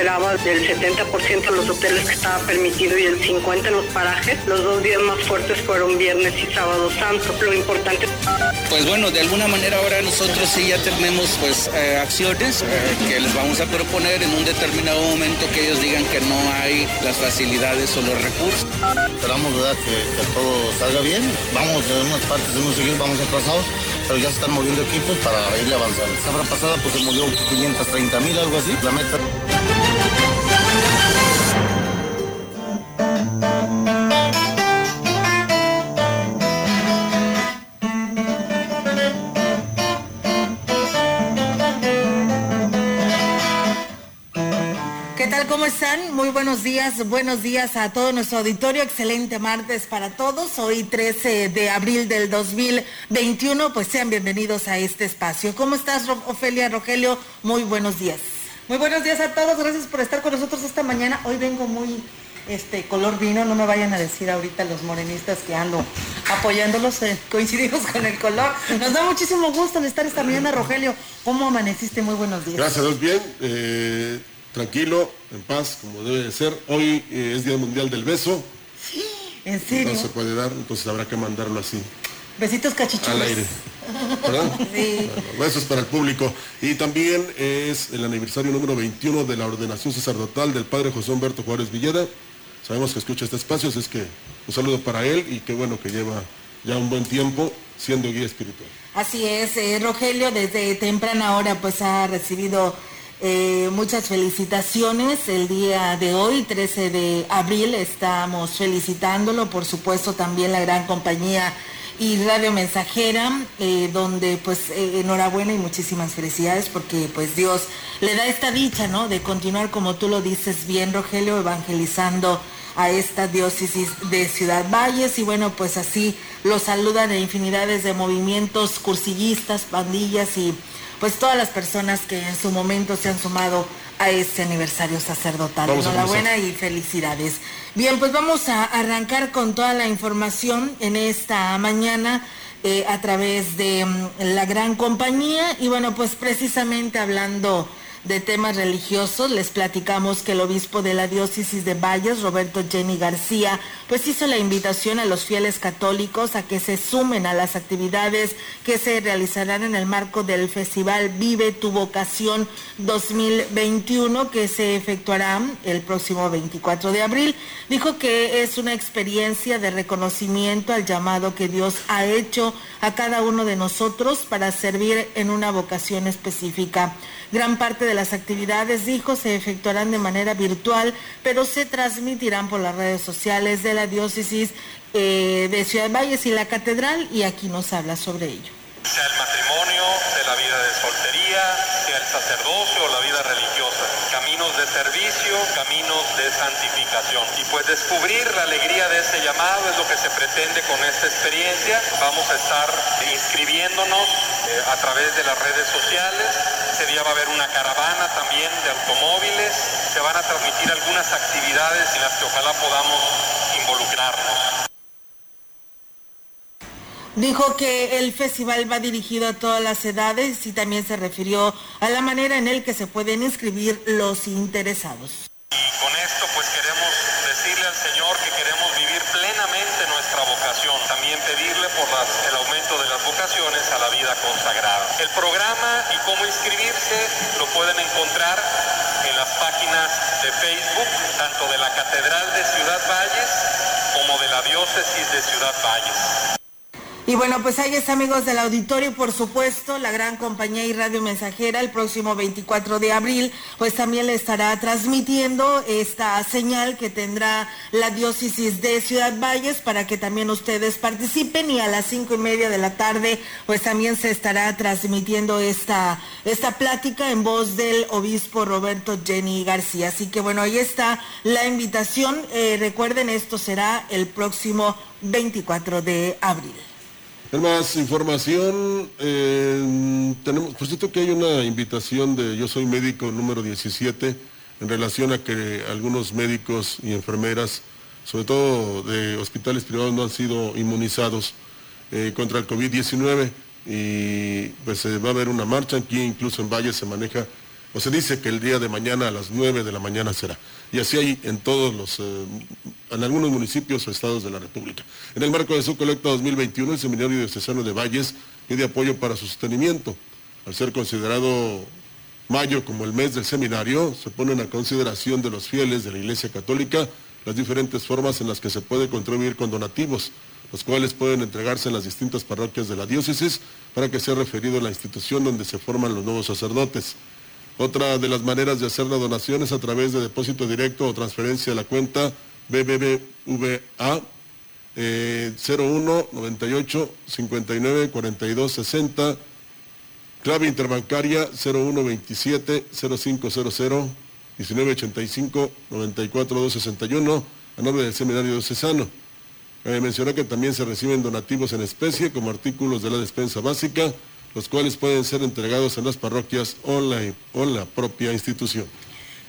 Esperaba, del 70% en los hoteles que estaba permitido y el 50% en los parajes, los dos días más fuertes fueron viernes y sábado santo. Lo importante Pues bueno, de alguna manera ahora nosotros sí ya tenemos pues eh, acciones eh, que les vamos a proponer en un determinado momento que ellos digan que no hay las facilidades o los recursos. Esperamos ¿verdad? Que, que todo salga bien. Vamos en unas partes, en unos seguir vamos atrasados, pero ya se están moviendo equipos para irle avanzando. La semana pasada pues se movió 530 mil, algo así. La meta. ¿Cómo están? Muy buenos días, buenos días a todo nuestro auditorio. Excelente martes para todos. Hoy 13 de abril del 2021, pues sean bienvenidos a este espacio. ¿Cómo estás, Ofelia Rogelio? Muy buenos días. Muy buenos días a todos, gracias por estar con nosotros esta mañana. Hoy vengo muy este color vino, no me vayan a decir ahorita los morenistas que ando apoyándolos, eh, coincidimos con el color. Nos da muchísimo gusto de estar esta mañana, Rogelio. ¿Cómo amaneciste? Muy buenos días. Gracias bien. eh, tranquilo, en paz, como debe de ser. Hoy eh, es Día Mundial del Beso. ¿En No serio? se puede dar, entonces habrá que mandarlo así, Besitos cachichudos. al aire. ¿Verdad? Sí. Bueno, besos para el público. Y también es el aniversario número 21 de la ordenación sacerdotal del padre José Humberto Juárez Villeda. Sabemos que escucha este espacio, así es que un saludo para él y qué bueno que lleva ya un buen tiempo siendo guía espiritual. Así es, eh, Rogelio desde temprana hora pues ha recibido eh, muchas felicitaciones. El día de hoy, 13 de abril, estamos felicitándolo, por supuesto también la gran compañía y Radio Mensajera, eh, donde pues eh, enhorabuena y muchísimas felicidades porque pues Dios le da esta dicha, ¿no? De continuar como tú lo dices bien, Rogelio, evangelizando a esta diócesis de Ciudad Valles y bueno, pues así lo saludan en infinidades de movimientos cursillistas, pandillas y pues todas las personas que en su momento se han sumado a este aniversario sacerdotal. Vamos Enhorabuena y felicidades. Bien, pues vamos a arrancar con toda la información en esta mañana eh, a través de mm, la gran compañía y bueno, pues precisamente hablando de temas religiosos, les platicamos que el obispo de la diócesis de Valles, Roberto Jenny García, pues hizo la invitación a los fieles católicos a que se sumen a las actividades que se realizarán en el marco del Festival Vive tu Vocación 2021 que se efectuará el próximo 24 de abril. Dijo que es una experiencia de reconocimiento al llamado que Dios ha hecho a cada uno de nosotros para servir en una vocación específica. Gran parte de las actividades, dijo, se efectuarán de manera virtual, pero se transmitirán por las redes sociales de la diócesis eh, de Ciudad Valles y la catedral, y aquí nos habla sobre ello. sea el matrimonio, de la vida de soltería, sea el sacerdocio o la vida religiosa, caminos de servicio, caminos de santificación. Y pues descubrir la alegría de ese llamado es lo que se pretende con esta experiencia. Vamos a estar inscribiéndonos eh, a través de las redes sociales. Ese día va a haber una caravana también de automóviles. Se van a transmitir algunas actividades en las que ojalá podamos involucrarnos. Dijo que el festival va dirigido a todas las edades y también se refirió a la manera en el que se pueden inscribir los interesados. Y con esto pues queremos decirle al Señor que queremos vivir plenamente nuestra vocación. También pedirle por el aumento de las vocaciones a la vida consagrada. El programa y cómo inscribirse lo pueden encontrar en las páginas de Facebook, tanto de la Catedral de Ciudad Valles la diócesis de Ciudad Valles. Y bueno, pues ahí está amigos del auditorio, por supuesto, la gran compañía y radio mensajera el próximo 24 de abril, pues también le estará transmitiendo esta señal que tendrá la diócesis de Ciudad Valles para que también ustedes participen y a las cinco y media de la tarde, pues también se estará transmitiendo esta, esta plática en voz del obispo Roberto Jenny García. Así que bueno, ahí está la invitación. Eh, recuerden, esto será el próximo 24 de abril. En más información, eh, tenemos, por cierto que hay una invitación de Yo Soy Médico número 17 en relación a que algunos médicos y enfermeras, sobre todo de hospitales privados, no han sido inmunizados eh, contra el COVID-19 y pues va a haber una marcha, aquí incluso en Valle se maneja, o se dice que el día de mañana a las 9 de la mañana será. Y así hay en todos los... Eh, en algunos municipios o estados de la República. En el marco de su colecta 2021, el Seminario Diocesano de Valles pide apoyo para su sostenimiento. Al ser considerado mayo como el mes del seminario, se ponen a consideración de los fieles de la Iglesia Católica las diferentes formas en las que se puede contribuir con donativos, los cuales pueden entregarse en las distintas parroquias de la diócesis para que sea referido a la institución donde se forman los nuevos sacerdotes. Otra de las maneras de hacer la donación es a través de depósito directo o transferencia a la cuenta BBVA eh, 01 98 59 42 60, clave interbancaria 01 27 0500 1985 94 261, a nombre del Seminario Diocesano. Eh, mencionó que también se reciben donativos en especie como artículos de la despensa básica, los cuales pueden ser entregados en las parroquias o la propia institución.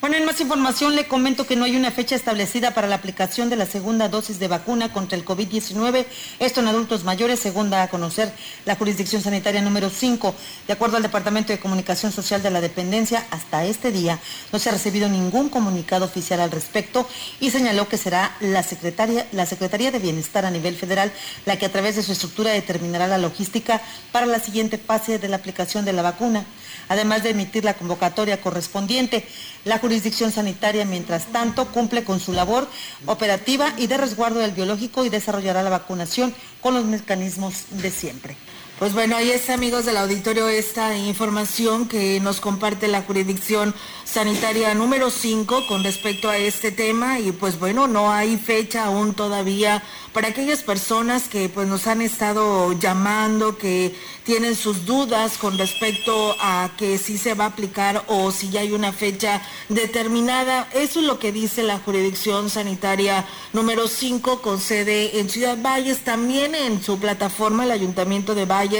Bueno, en más información le comento que no hay una fecha establecida para la aplicación de la segunda dosis de vacuna contra el COVID-19, esto en adultos mayores, según da a conocer la jurisdicción sanitaria número 5. De acuerdo al Departamento de Comunicación Social de la Dependencia, hasta este día no se ha recibido ningún comunicado oficial al respecto y señaló que será la, Secretaría, la Secretaría de Bienestar a nivel federal la que a través de su estructura determinará la logística para la siguiente fase de la aplicación de la vacuna además de emitir la convocatoria correspondiente. La jurisdicción sanitaria, mientras tanto, cumple con su labor operativa y de resguardo del biológico y desarrollará la vacunación con los mecanismos de siempre. Pues bueno, ahí está, amigos del auditorio, esta información que nos comparte la jurisdicción sanitaria número 5 con respecto a este tema y pues bueno, no hay fecha aún todavía para aquellas personas que pues nos han estado llamando, que tienen sus dudas con respecto a que si se va a aplicar o si ya hay una fecha determinada. Eso es lo que dice la jurisdicción sanitaria número 5 con sede en Ciudad Valles, también en su plataforma el Ayuntamiento de Valles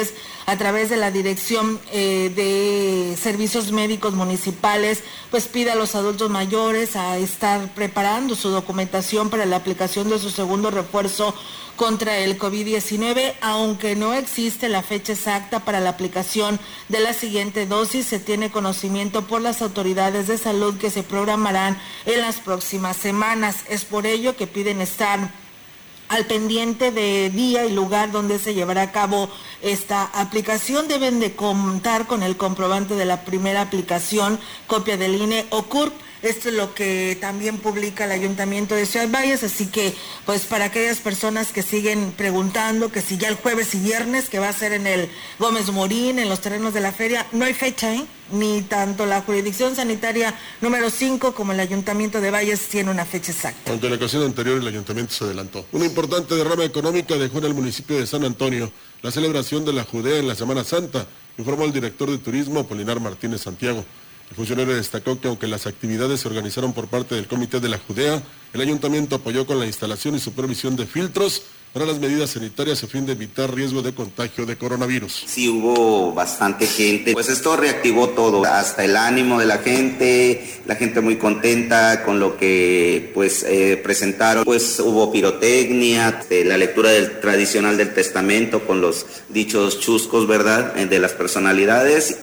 a través de la Dirección eh, de Servicios Médicos Municipales, pues pide a los adultos mayores a estar preparando su documentación para la aplicación de su segundo refuerzo contra el COVID-19, aunque no existe la fecha exacta para la aplicación de la siguiente dosis, se tiene conocimiento por las autoridades de salud que se programarán en las próximas semanas. Es por ello que piden estar al pendiente de día y lugar donde se llevará a cabo esta aplicación. Deben de contar con el comprobante de la primera aplicación, copia del INE o CURP esto es lo que también publica el Ayuntamiento de Ciudad Valles, así que pues para aquellas personas que siguen preguntando que si ya el jueves y viernes, que va a ser en el Gómez Morín, en los terrenos de la feria, no hay fecha, ¿eh? Ni tanto la jurisdicción sanitaria número 5 como el Ayuntamiento de Valles tiene una fecha exacta. En la ocasión anterior el Ayuntamiento se adelantó. Una importante derrama económica dejó en el municipio de San Antonio la celebración de la Judea en la Semana Santa, informó el director de turismo Polinar Martínez Santiago. El funcionario destacó que aunque las actividades se organizaron por parte del Comité de la Judea, el ayuntamiento apoyó con la instalación y supervisión de filtros para las medidas sanitarias a fin de evitar riesgo de contagio de coronavirus. Sí hubo bastante gente, pues esto reactivó todo, hasta el ánimo de la gente, la gente muy contenta con lo que pues eh, presentaron, pues hubo pirotecnia, eh, la lectura del tradicional del testamento con los dichos chuscos, ¿verdad?, eh, de las personalidades.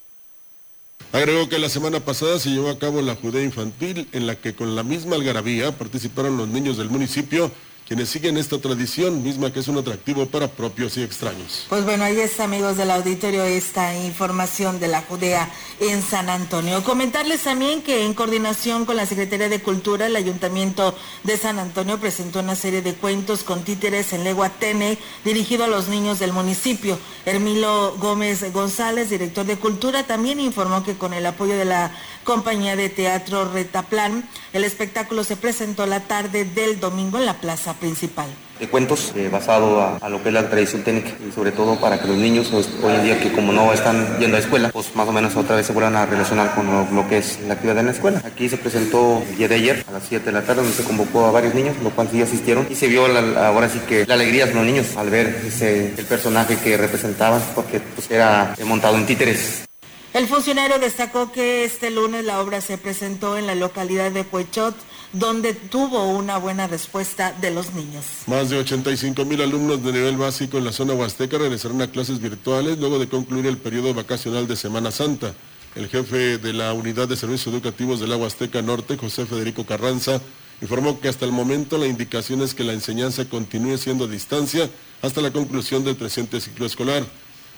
Agregó que la semana pasada se llevó a cabo la Judea Infantil, en la que con la misma algarabía participaron los niños del municipio, quienes siguen esta tradición, misma que es un atractivo para propios y extraños. Pues bueno, ahí está, amigos del auditorio, esta información de la Judea en San Antonio. Comentarles también que en coordinación con la Secretaría de Cultura, el Ayuntamiento de San Antonio presentó una serie de cuentos con títeres en lengua tene dirigido a los niños del municipio. Hermilo Gómez González, director de Cultura, también informó que con el apoyo de la compañía de teatro Retaplan, el espectáculo se presentó la tarde del domingo en la plaza principal de cuentos eh, basado a, lo que es la tradición técnica y sobre todo para que los niños pues, hoy en día que como no están yendo a escuela, pues más o menos otra vez se vuelvan a relacionar con lo, que es la actividad en la escuela. Aquí se presentó el día de ayer a las 7 de la tarde donde se convocó a varios niños, lo cual sí asistieron y se vio ahora sí que la alegría de los niños al ver ese, el personaje que representaban porque pues, era montado en títeres. El funcionario destacó que este lunes la obra se presentó en la localidad de Puechot donde tuvo una buena respuesta de los niños. Más de 85 mil alumnos de nivel básico en la zona huasteca regresarán a clases virtuales luego de concluir el periodo vacacional de Semana Santa. El jefe de la Unidad de Servicios Educativos de la Huasteca Norte, José Federico Carranza, informó que hasta el momento la indicación es que la enseñanza continúe siendo a distancia hasta la conclusión del presente ciclo escolar.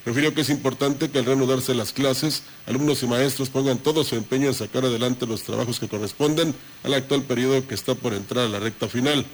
Refirió que es importante que al reanudarse las clases, alumnos y maestros pongan todo su empeño en sacar adelante los trabajos que corresponden al actual periodo que está por entrar a la recta final.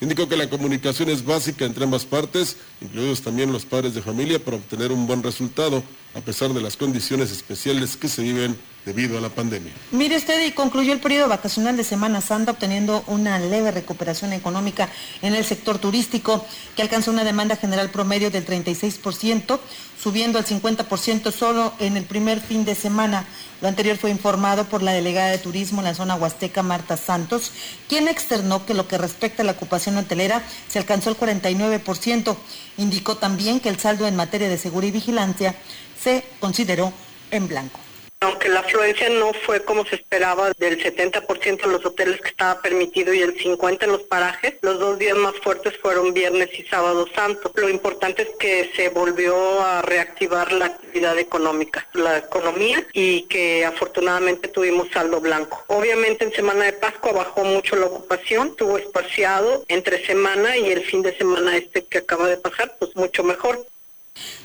Indicó que la comunicación es básica entre ambas partes, incluidos también los padres de familia, para obtener un buen resultado, a pesar de las condiciones especiales que se viven debido a la pandemia. Mire usted, y concluyó el periodo vacacional de Semana Santa obteniendo una leve recuperación económica en el sector turístico, que alcanzó una demanda general promedio del 36%, subiendo al 50% solo en el primer fin de semana. Lo anterior fue informado por la delegada de turismo en la zona huasteca, Marta Santos, quien externó que lo que respecta a la ocupación hotelera se alcanzó el 49%. Indicó también que el saldo en materia de seguridad y vigilancia se consideró en blanco. Aunque la afluencia no fue como se esperaba del 70% en los hoteles que estaba permitido y el 50% en los parajes, los dos días más fuertes fueron viernes y sábado santo. Lo importante es que se volvió a reactivar la actividad económica, la economía y que afortunadamente tuvimos saldo blanco. Obviamente en semana de Pascua bajó mucho la ocupación, estuvo espaciado entre semana y el fin de semana este que acaba de pasar, pues mucho mejor.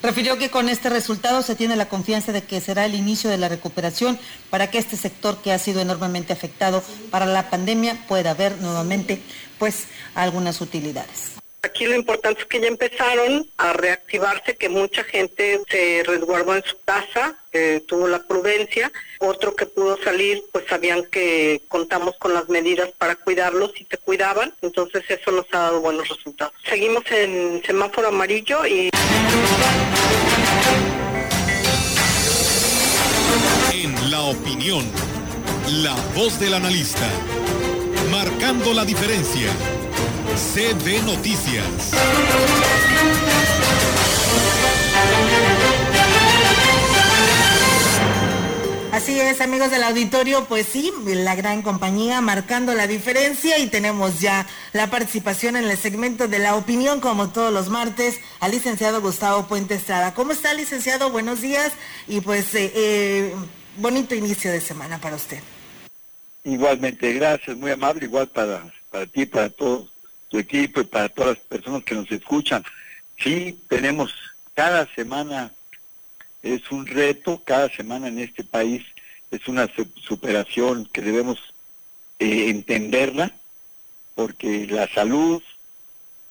Refirió que con este resultado se tiene la confianza de que será el inicio de la recuperación para que este sector que ha sido enormemente afectado para la pandemia pueda ver nuevamente pues algunas utilidades. Aquí lo importante es que ya empezaron a reactivarse, que mucha gente se resguardó en su casa, tuvo la prudencia. Otro que pudo salir, pues sabían que contamos con las medidas para cuidarlos y se cuidaban. Entonces eso nos ha dado buenos resultados. Seguimos en semáforo amarillo y... En la opinión, la voz del analista, marcando la diferencia. CB Noticias. Así es, amigos del auditorio, pues sí, la gran compañía marcando la diferencia y tenemos ya la participación en el segmento de la opinión, como todos los martes, al licenciado Gustavo Puente Estrada. ¿Cómo está, licenciado? Buenos días y pues eh, eh, bonito inicio de semana para usted. Igualmente, gracias, muy amable, igual para, para ti, para todos tu equipo y para todas las personas que nos escuchan. Sí, tenemos cada semana, es un reto, cada semana en este país es una superación que debemos eh, entenderla, porque la salud,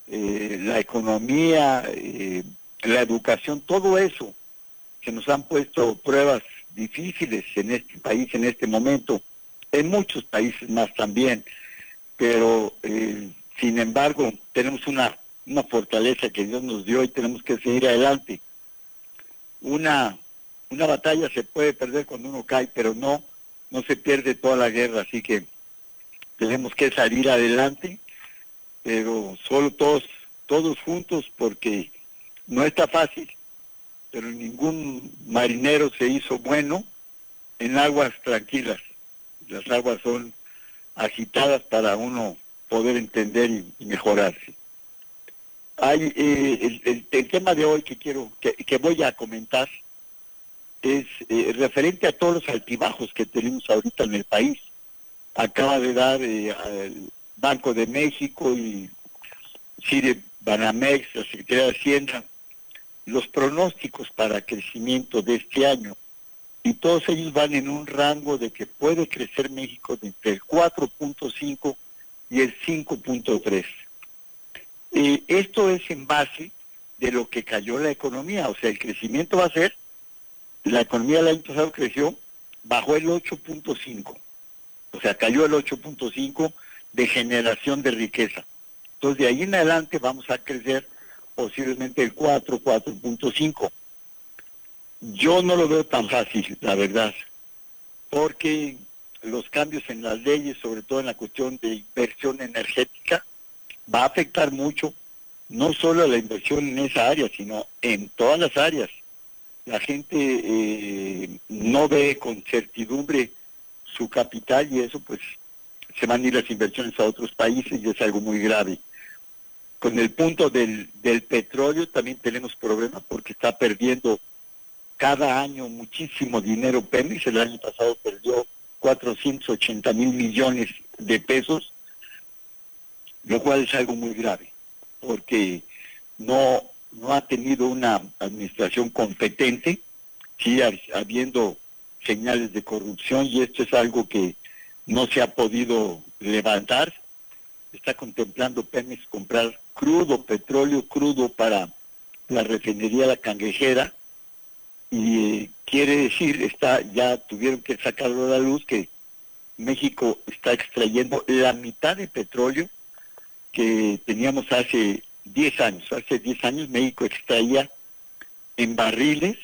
eh, la economía, eh, la educación, todo eso que nos han puesto pruebas difíciles en este país, en este momento, en muchos países más también, pero sin embargo, tenemos una, una fortaleza que Dios nos dio y tenemos que seguir adelante. Una, una batalla se puede perder cuando uno cae, pero no, no se pierde toda la guerra, así que tenemos que salir adelante, pero solo todos, todos juntos porque no está fácil, pero ningún marinero se hizo bueno en aguas tranquilas. Las aguas son agitadas para uno poder entender y, mejorarse. Hay, eh, el, tema de hoy que quiero, que, voy a comentar es eh, referente a todos los altibajos que tenemos ahorita en el país. Acaba de dar eh, al Banco de México y CIDE Banamex, la Secretaría de Hacienda, los pronósticos para crecimiento de este año y todos ellos van en un rango de que puede crecer México de entre el 4.5 y el 5.3. Eh, esto es en base de lo que cayó la economía, o sea, el crecimiento va a ser, la economía del año pasado creció, bajó el 8.5, o sea, cayó el 8.5 de generación de riqueza. Entonces, de ahí en adelante vamos a crecer posiblemente el 4, 4.5. Yo no lo veo tan fácil, la verdad, porque los cambios en las leyes, sobre todo en la cuestión de inversión energética, va a afectar mucho no solo a la inversión en esa área, sino en todas las áreas. La gente eh, no ve con certidumbre su capital y eso pues se van a ir las inversiones a otros países y es algo muy grave. Con el punto del, del petróleo también tenemos problemas porque está perdiendo cada año muchísimo dinero Pemex. El año pasado perdió 480 mil millones de pesos, lo cual es algo muy grave, porque no, no ha tenido una administración competente, sí, habiendo señales de corrupción y esto es algo que no se ha podido levantar. Está contemplando Pemex comprar crudo, petróleo crudo para la refinería La Cangrejera y quiere decir, está ya tuvieron que sacarlo a la luz que México está extrayendo la mitad de petróleo que teníamos hace 10 años. Hace 10 años México extraía en barriles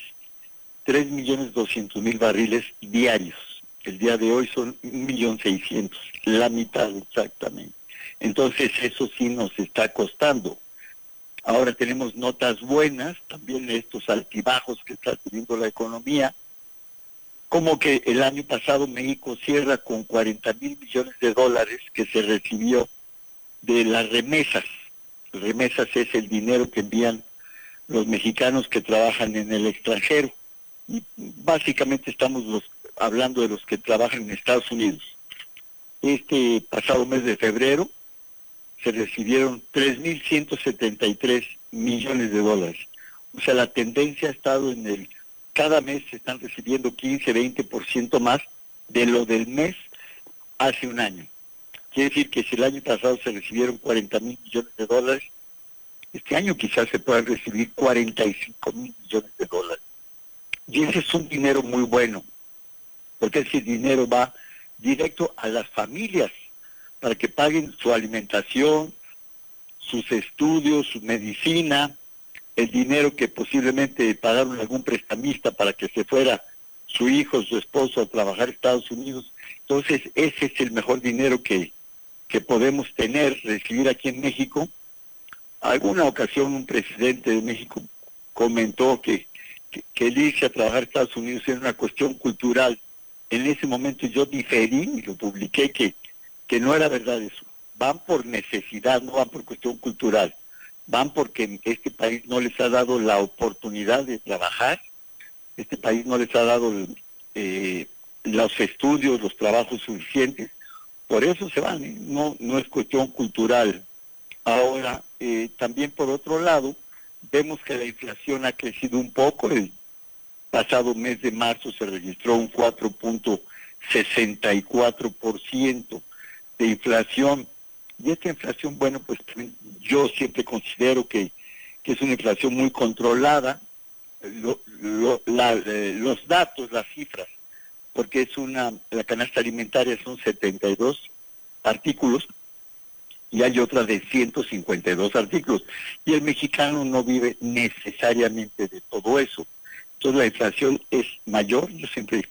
3.200.000 barriles diarios. El día de hoy son 1.600.000, la mitad exactamente. Entonces eso sí nos está costando. Ahora tenemos notas buenas, también estos altibajos que está teniendo la economía, como que el año pasado México cierra con 40 mil millones de dólares que se recibió de las remesas. Remesas es el dinero que envían los mexicanos que trabajan en el extranjero. Básicamente estamos hablando de los que trabajan en Estados Unidos. Este pasado mes de febrero se recibieron 3.173 millones de dólares. O sea, la tendencia ha estado en el, cada mes se están recibiendo 15, 20% más de lo del mes hace un año. Quiere decir que si el año pasado se recibieron 40 mil millones de dólares, este año quizás se puedan recibir 45 mil millones de dólares. Y ese es un dinero muy bueno, porque ese dinero va directo a las familias para que paguen su alimentación, sus estudios, su medicina, el dinero que posiblemente pagaron algún prestamista para que se fuera su hijo, su esposo a trabajar en Estados Unidos. Entonces, ese es el mejor dinero que, que podemos tener, recibir aquí en México. Alguna ocasión un presidente de México comentó que, que, el irse a trabajar en Estados Unidos era una cuestión cultural. En ese momento yo diferí y lo publiqué que que no era verdad eso. Van por necesidad, no van por cuestión cultural. Van porque este país no les ha dado la oportunidad de trabajar, este país no les ha dado eh, los estudios, los trabajos suficientes. Por eso se van, ¿eh? no, no es cuestión cultural. Ahora, eh, también por otro lado, vemos que la inflación ha crecido un poco. El pasado mes de marzo se registró un 4.64% de inflación. Y esta inflación, bueno, pues yo siempre considero que, es una inflación muy controlada. Lo, eh, los datos, las cifras, porque es una, la canasta alimentaria son 72 artículos y hay otra de 152 artículos. Y el mexicano no vive necesariamente de todo eso. Entonces la inflación es mayor, yo siempre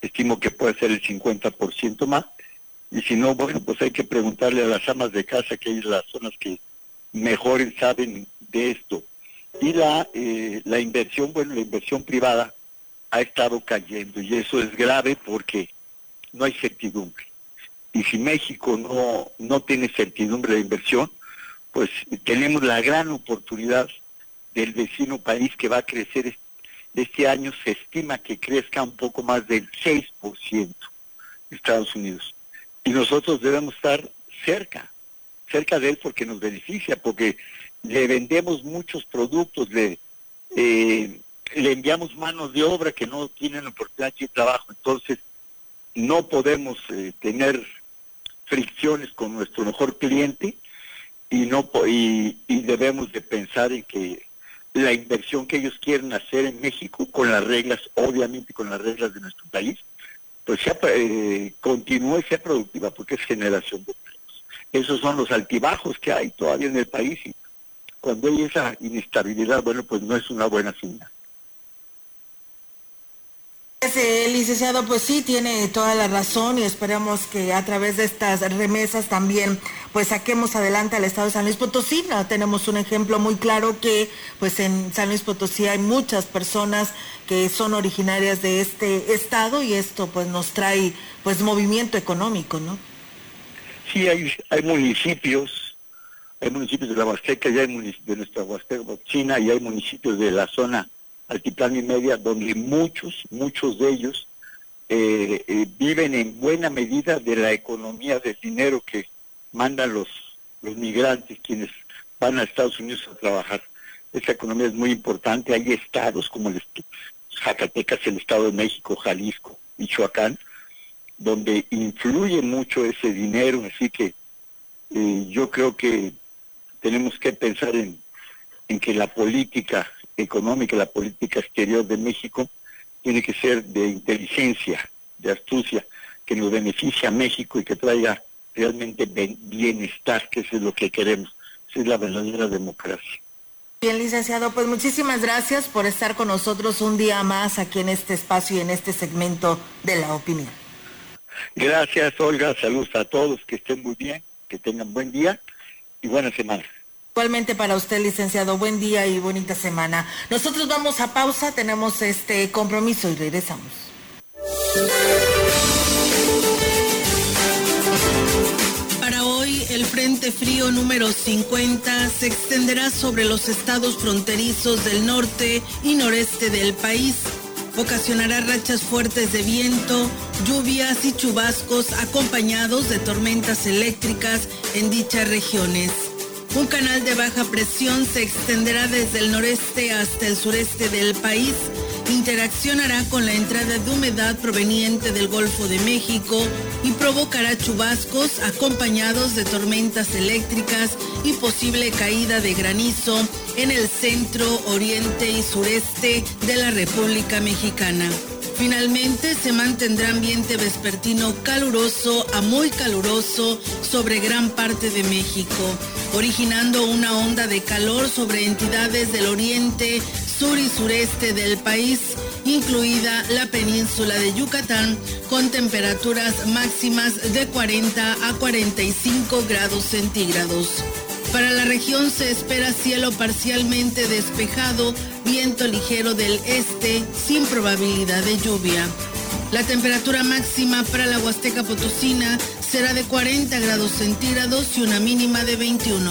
estimo que puede ser el 50% más, y si no, bueno, pues hay que preguntarle a las amas de casa, que hay las zonas que mejor saben de esto. Y la, eh, la inversión, bueno, la inversión privada ha estado cayendo y eso es grave porque no hay certidumbre. Y si México no, no tiene certidumbre de inversión, pues tenemos la gran oportunidad del vecino país que va a crecer este año, se estima que crezca un poco más del 6% Estados Unidos y nosotros debemos estar cerca, cerca de él porque nos beneficia, porque le vendemos muchos productos, le, eh, le enviamos manos de obra que no tienen oportunidad de trabajo, entonces no podemos eh, tener fricciones con nuestro mejor cliente y no y, y debemos de pensar en que la inversión que ellos quieren hacer en México con las reglas, obviamente con las reglas de nuestro país, pues sea, eh, continúe sea productiva, porque es generación de empleos. Esos son los altibajos que hay todavía en el país y cuando hay esa inestabilidad, bueno, pues no es una buena señal. Licenciado, pues sí, tiene toda la razón y esperamos que a través de estas remesas también pues saquemos adelante al estado de San Luis Potosí. ¿no? Tenemos un ejemplo muy claro que pues en San Luis Potosí hay muchas personas que son originarias de este estado y esto pues nos trae pues movimiento económico, ¿no? Sí, hay, hay municipios, hay municipios de la Huasteca y hay de nuestra Huasteca China y hay municipios de la zona altiplano y media, donde muchos, muchos de ellos eh, eh, viven en buena medida de la economía del dinero que mandan los, los migrantes, quienes van a Estados Unidos a trabajar. Esa economía es muy importante. Hay estados como el Zacatecas, el Estado de México, Jalisco, Michoacán, donde influye mucho ese dinero. Así que eh, yo creo que tenemos que pensar en, en que la política económica, la política exterior de México tiene que ser de inteligencia, de astucia, que nos beneficie a México y que traiga realmente bienestar, que eso es lo que queremos. Esa es la verdadera democracia. Bien, licenciado, pues muchísimas gracias por estar con nosotros un día más aquí en este espacio y en este segmento de la opinión. Gracias, Olga. Saludos a todos, que estén muy bien, que tengan buen día y buena semana. Igualmente para usted, licenciado, buen día y bonita semana. Nosotros vamos a pausa, tenemos este compromiso y regresamos. Para hoy, el Frente Frío número 50 se extenderá sobre los estados fronterizos del norte y noreste del país. Ocasionará rachas fuertes de viento, lluvias y chubascos acompañados de tormentas eléctricas en dichas regiones. Un canal de baja presión se extenderá desde el noreste hasta el sureste del país. Interaccionará con la entrada de humedad proveniente del Golfo de México y provocará chubascos acompañados de tormentas eléctricas y posible caída de granizo en el centro, oriente y sureste de la República Mexicana. Finalmente se mantendrá ambiente vespertino caluroso a muy caluroso sobre gran parte de México, originando una onda de calor sobre entidades del oriente, sur y sureste del país, incluida la península de Yucatán, con temperaturas máximas de 40 a 45 grados centígrados. Para la región se espera cielo parcialmente despejado, viento ligero del este, sin probabilidad de lluvia. La temperatura máxima para la Huasteca Potosina será de 40 grados centígrados y una mínima de 21.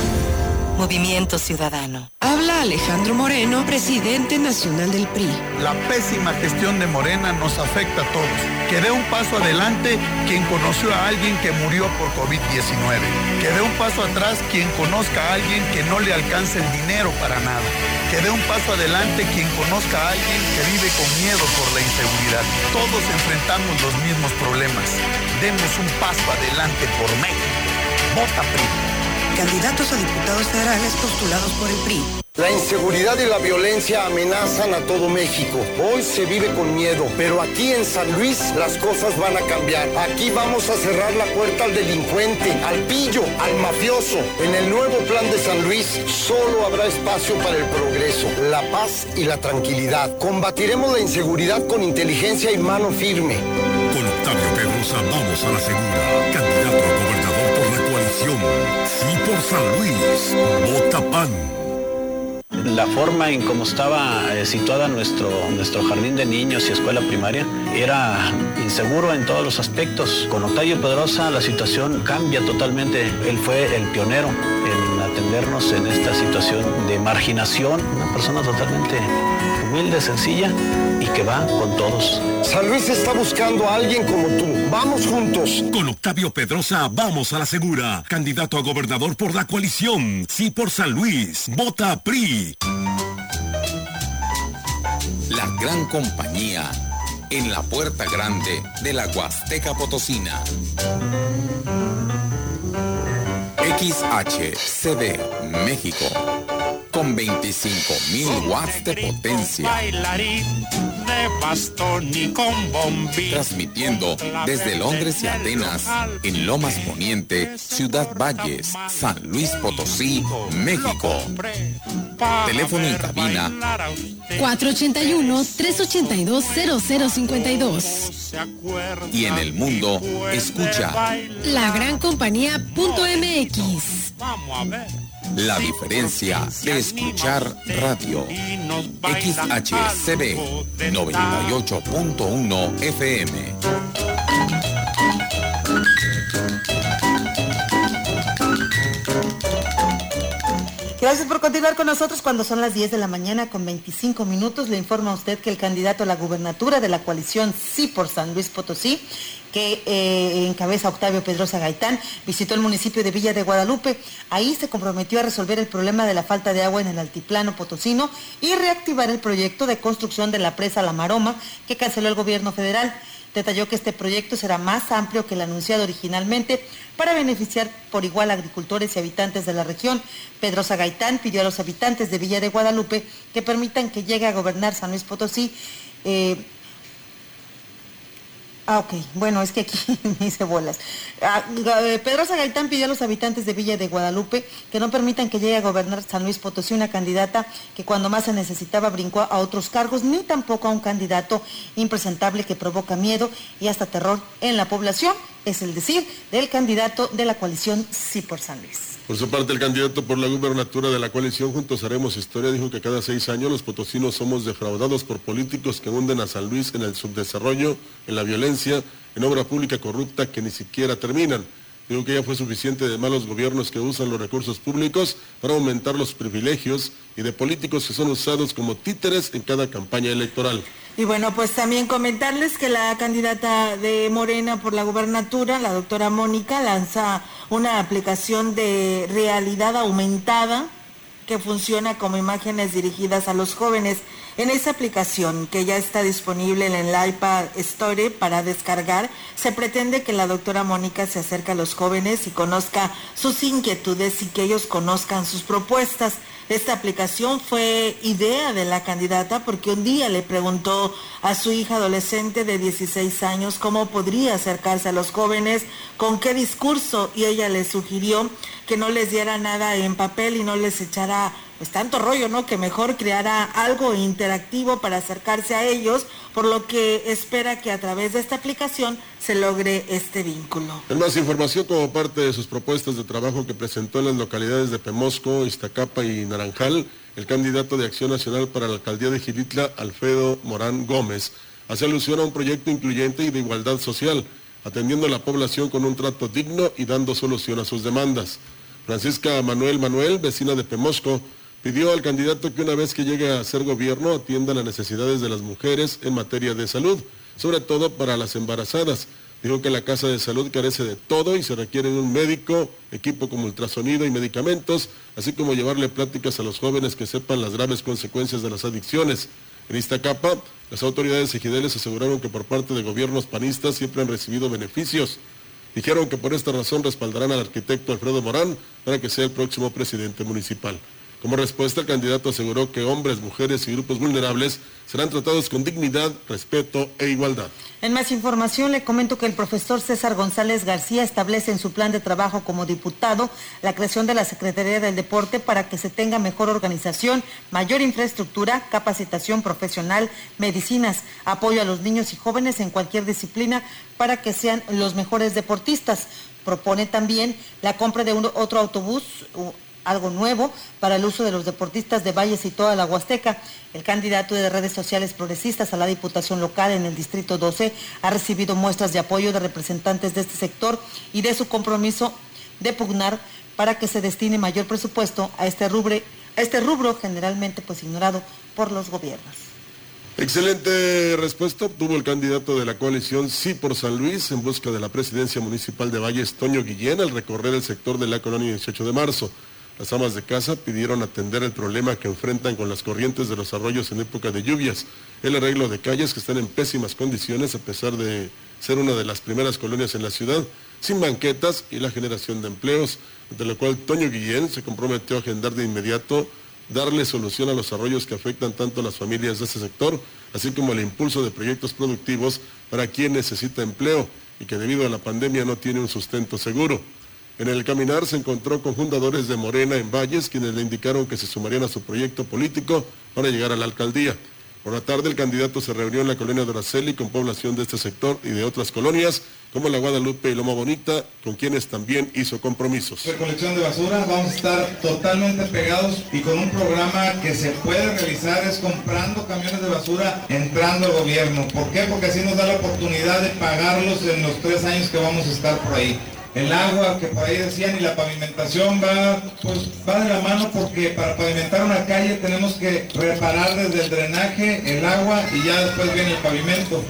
Movimiento Ciudadano. Habla Alejandro Moreno, presidente nacional del PRI. La pésima gestión de Morena nos afecta a todos. Que dé un paso adelante quien conoció a alguien que murió por COVID-19. Que dé un paso atrás quien conozca a alguien que no le alcance el dinero para nada. Que dé un paso adelante quien conozca a alguien que vive con miedo por la inseguridad. Todos enfrentamos los mismos problemas. Demos un paso adelante por México. Vota PRI candidatos a diputados federales postulados por el PRI. La inseguridad y la violencia amenazan a todo México. Hoy se vive con miedo, pero aquí en San Luis las cosas van a cambiar. Aquí vamos a cerrar la puerta al delincuente, al pillo, al mafioso. En el nuevo plan de San Luis solo habrá espacio para el progreso, la paz y la tranquilidad. Combatiremos la inseguridad con inteligencia y mano firme. Con Octavio Pedrosa vamos a la segura. Candidato a coalición. Sí por San Luis. Vota la forma en cómo estaba eh, situada nuestro, nuestro jardín de niños y escuela primaria era inseguro en todos los aspectos. Con Octavio Pedrosa la situación cambia totalmente. Él fue el pionero en atendernos en esta situación de marginación, una persona totalmente humilde, sencilla y que va con todos. San Luis está buscando a alguien como tú. Vamos juntos. Con Octavio Pedrosa vamos a la segura. Candidato a gobernador por la coalición. Sí por San Luis. Vota PRI. La gran compañía en la puerta grande de la Huasteca Potosina. XHCD México con 25.000 watts de potencia. Transmitiendo desde Londres y Atenas, en Lomas Poniente, Ciudad Valles, San Luis Potosí, México. Teléfono en cabina 481-382-0052. Y en el mundo, escucha la gran compañía.mx. Vamos a ver. La diferencia de escuchar radio. XHCB 98.1 FM. Gracias por continuar con nosotros cuando son las 10 de la mañana con 25 minutos. Le informa a usted que el candidato a la gubernatura de la coalición Sí por San Luis Potosí que eh, encabeza Octavio Pedrosa Gaitán, visitó el municipio de Villa de Guadalupe. Ahí se comprometió a resolver el problema de la falta de agua en el altiplano potosino y reactivar el proyecto de construcción de la presa La Maroma que canceló el gobierno federal. Detalló que este proyecto será más amplio que el anunciado originalmente para beneficiar por igual a agricultores y habitantes de la región. Pedrosa Gaitán pidió a los habitantes de Villa de Guadalupe que permitan que llegue a gobernar San Luis Potosí. Eh, Ah, ok. Bueno, es que aquí me hice bolas. Ah, eh, Pedrosa pidió a los habitantes de Villa de Guadalupe que no permitan que llegue a gobernar San Luis Potosí una candidata que cuando más se necesitaba brincó a otros cargos, ni tampoco a un candidato impresentable que provoca miedo y hasta terror en la población, es el decir del candidato de la coalición Sí por San Luis. Por su parte, el candidato por la gubernatura de la coalición Juntos Haremos Historia dijo que cada seis años los potosinos somos defraudados por políticos que hunden a San Luis en el subdesarrollo, en la violencia, en obra pública corrupta que ni siquiera terminan. Digo que ya fue suficiente de malos gobiernos que usan los recursos públicos para aumentar los privilegios y de políticos que son usados como títeres en cada campaña electoral. Y bueno, pues también comentarles que la candidata de Morena por la gubernatura, la doctora Mónica, lanza una aplicación de realidad aumentada que funciona como imágenes dirigidas a los jóvenes. En esa aplicación, que ya está disponible en el iPad Store para descargar, se pretende que la doctora Mónica se acerque a los jóvenes y conozca sus inquietudes y que ellos conozcan sus propuestas. Esta aplicación fue idea de la candidata porque un día le preguntó a su hija adolescente de 16 años cómo podría acercarse a los jóvenes, con qué discurso, y ella le sugirió que no les diera nada en papel y no les echara pues tanto rollo, ¿no? Que mejor creará algo interactivo para acercarse a ellos, por lo que espera que a través de esta aplicación se logre este vínculo. En más información, como parte de sus propuestas de trabajo que presentó en las localidades de Pemosco, Iztacapa y Naranjal, el candidato de Acción Nacional para la alcaldía de Gilitla, Alfredo Morán Gómez, hace alusión a un proyecto incluyente y de igualdad social, atendiendo a la población con un trato digno y dando solución a sus demandas. Francisca Manuel Manuel, vecina de Pemosco, pidió al candidato que una vez que llegue a ser gobierno atienda las necesidades de las mujeres en materia de salud, sobre todo para las embarazadas. Dijo que la Casa de Salud carece de todo y se requiere de un médico, equipo como ultrasonido y medicamentos, así como llevarle pláticas a los jóvenes que sepan las graves consecuencias de las adicciones. En esta capa, las autoridades ejideles aseguraron que por parte de gobiernos panistas siempre han recibido beneficios. Dijeron que por esta razón respaldarán al arquitecto Alfredo Morán para que sea el próximo presidente municipal. Como respuesta, el candidato aseguró que hombres, mujeres y grupos vulnerables serán tratados con dignidad, respeto e igualdad. En más información, le comento que el profesor César González García establece en su plan de trabajo como diputado la creación de la Secretaría del Deporte para que se tenga mejor organización, mayor infraestructura, capacitación profesional, medicinas, apoyo a los niños y jóvenes en cualquier disciplina para que sean los mejores deportistas. Propone también la compra de otro autobús algo nuevo para el uso de los deportistas de Valles y toda la Huasteca. El candidato de redes sociales progresistas a la Diputación Local en el Distrito 12 ha recibido muestras de apoyo de representantes de este sector y de su compromiso de pugnar para que se destine mayor presupuesto a este rubro, este rubro generalmente pues ignorado por los gobiernos. Excelente respuesta obtuvo el candidato de la coalición Sí por San Luis en busca de la presidencia municipal de Valles, Toño Guillén, al recorrer el sector de la colonia 18 de marzo. Las amas de casa pidieron atender el problema que enfrentan con las corrientes de los arroyos en época de lluvias, el arreglo de calles que están en pésimas condiciones a pesar de ser una de las primeras colonias en la ciudad, sin banquetas y la generación de empleos, de lo cual Toño Guillén se comprometió a agendar de inmediato darle solución a los arroyos que afectan tanto a las familias de este sector, así como el impulso de proyectos productivos para quien necesita empleo y que debido a la pandemia no tiene un sustento seguro. En el caminar se encontró con fundadores de Morena en Valles, quienes le indicaron que se sumarían a su proyecto político para llegar a la alcaldía. Por la tarde el candidato se reunió en la colonia de Araceli con población de este sector y de otras colonias, como la Guadalupe y Loma Bonita, con quienes también hizo compromisos. Recolección de basura, vamos a estar totalmente pegados y con un programa que se puede realizar es comprando camiones de basura entrando al gobierno. ¿Por qué? Porque así nos da la oportunidad de pagarlos en los tres años que vamos a estar por ahí el agua que por ahí decían y la pavimentación va, pues va de la mano porque para pavimentar una calle tenemos que reparar desde el drenaje, el agua y ya después viene el pavimento.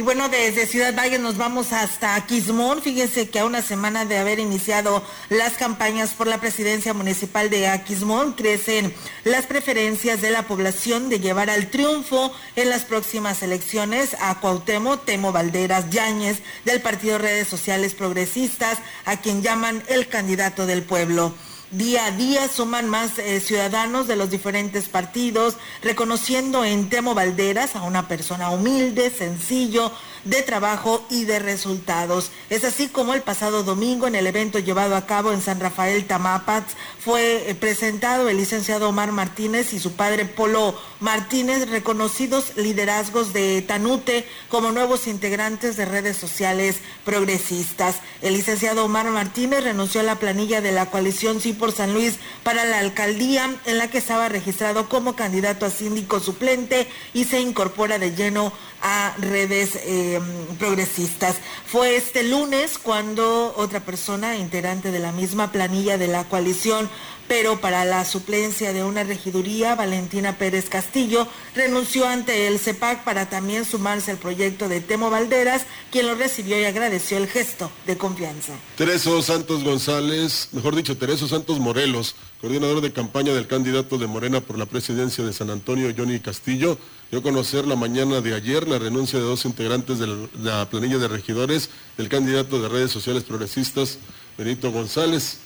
Y bueno, desde Ciudad Valle nos vamos hasta Quismón. Fíjense que a una semana de haber iniciado las campañas por la presidencia municipal de Aquismón, crecen las preferencias de la población de llevar al triunfo en las próximas elecciones a Cuauhtémoc Temo Valderas Yáñez del Partido Redes Sociales Progresistas, a quien llaman el candidato del pueblo. Día a día suman más eh, ciudadanos de los diferentes partidos, reconociendo en Temo Valderas a una persona humilde, sencillo, de trabajo y de resultados. Es así como el pasado domingo en el evento llevado a cabo en San Rafael Tamapats fue eh, presentado el licenciado Omar Martínez y su padre Polo Martínez, reconocidos liderazgos de Tanute como nuevos integrantes de redes sociales progresistas. El licenciado Omar Martínez renunció a la planilla de la coalición Sí por San Luis para la alcaldía en la que estaba registrado como candidato a síndico suplente y se incorpora de lleno a redes eh, progresistas. Fue este lunes cuando otra persona, integrante de la misma planilla de la coalición, pero para la suplencia de una regiduría, Valentina Pérez Castillo renunció ante el CEPAC para también sumarse al proyecto de Temo Valderas, quien lo recibió y agradeció el gesto de confianza. Tereso Santos González, mejor dicho, Tereso Santos Morelos, coordinador de campaña del candidato de Morena por la presidencia de San Antonio, Johnny Castillo, dio a conocer la mañana de ayer la renuncia de dos integrantes de la planilla de regidores del candidato de redes sociales progresistas, Benito González.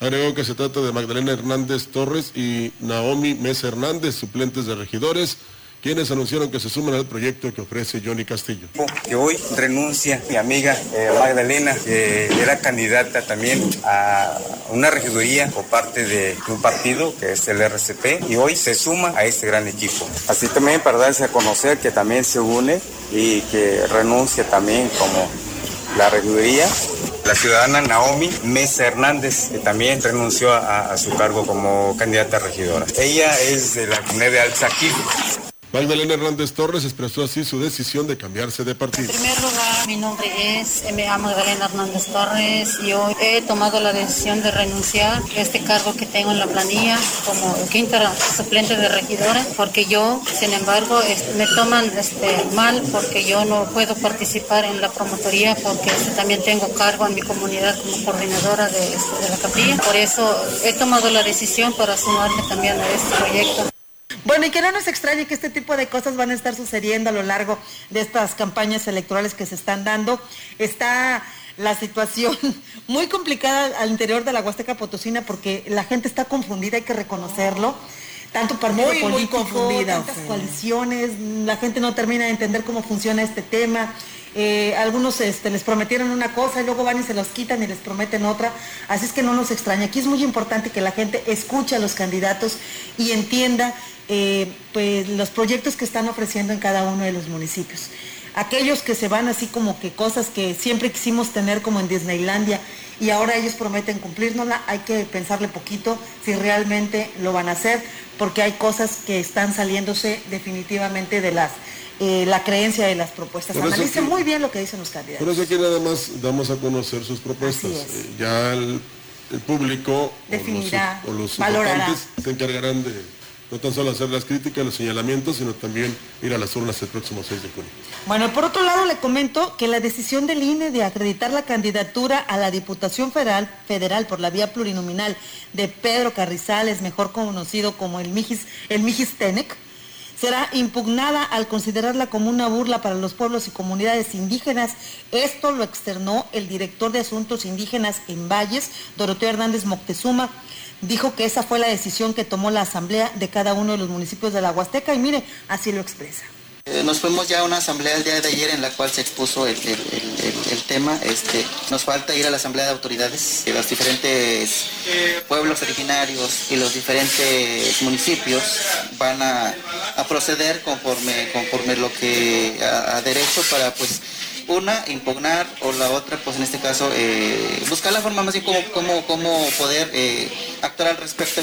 Agregó que se trata de Magdalena Hernández Torres y Naomi Mesa Hernández, suplentes de regidores, quienes anunciaron que se suman al proyecto que ofrece Johnny Castillo. Que hoy renuncia mi amiga eh, Magdalena, que era candidata también a una regiduría por parte de un partido que es el RCP y hoy se suma a este gran equipo. Así también para darse a conocer que también se une y que renuncia también como la regiduría. La ciudadana Naomi Mesa Hernández, que también renunció a, a su cargo como candidata a regidora. Ella es de la comunidad de Alzaquil. Magdalena Hernández Torres expresó así su decisión de cambiarse de partido. En primer lugar, mi nombre es M.A. Magdalena Hernández Torres y hoy he tomado la decisión de renunciar a este cargo que tengo en la planilla como quinta suplente de regidora, porque yo, sin embargo, me toman este, mal porque yo no puedo participar en la promotoría porque este, también tengo cargo en mi comunidad como coordinadora de, este, de la capilla. Por eso he tomado la decisión para sumarme también a este proyecto. Bueno, y que no nos extrañe que este tipo de cosas van a estar sucediendo a lo largo de estas campañas electorales que se están dando. Está la situación muy complicada al interior de la Huasteca Potosina porque la gente está confundida, hay que reconocerlo. Tanto partido Muy, muy político, confundida, tantas coaliciones, la gente no termina de entender cómo funciona este tema. Eh, algunos este, les prometieron una cosa y luego van y se los quitan y les prometen otra. Así es que no nos extraña. Aquí es muy importante que la gente escuche a los candidatos y entienda eh, pues, los proyectos que están ofreciendo en cada uno de los municipios. Aquellos que se van así como que cosas que siempre quisimos tener como en Disneylandia y ahora ellos prometen cumplírnosla, hay que pensarle poquito si realmente lo van a hacer, porque hay cosas que están saliéndose definitivamente de las eh, la creencia de las propuestas. Que- muy bien lo que dicen los candidatos. Por eso aquí nada más damos a conocer sus propuestas. Eh, Ya el, el público Definirá, o los, o los votantes se encargarán de no tan solo hacer las críticas, los señalamientos, sino también ir a las urnas el próximo 6 de junio. Bueno, por otro lado le comento que la decisión del INE de acreditar la candidatura a la Diputación Federal, federal por la vía plurinominal de Pedro Carrizales, mejor conocido como el Mijis, el Mijis será impugnada al considerarla como una burla para los pueblos y comunidades indígenas. Esto lo externó el director de Asuntos Indígenas en Valles, Doroteo Hernández Moctezuma. Dijo que esa fue la decisión que tomó la asamblea de cada uno de los municipios de la Huasteca y mire, así lo expresa. Eh, Nos fuimos ya a una asamblea el día de ayer en la cual se expuso el, el- tema. Este, nos falta ir a la asamblea de autoridades de los diferentes pueblos originarios y los diferentes municipios van a, a proceder conforme, conforme lo que a, a derecho para pues una impugnar o la otra pues en este caso eh, buscar la forma más bien como, como, como poder eh, actuar al respecto.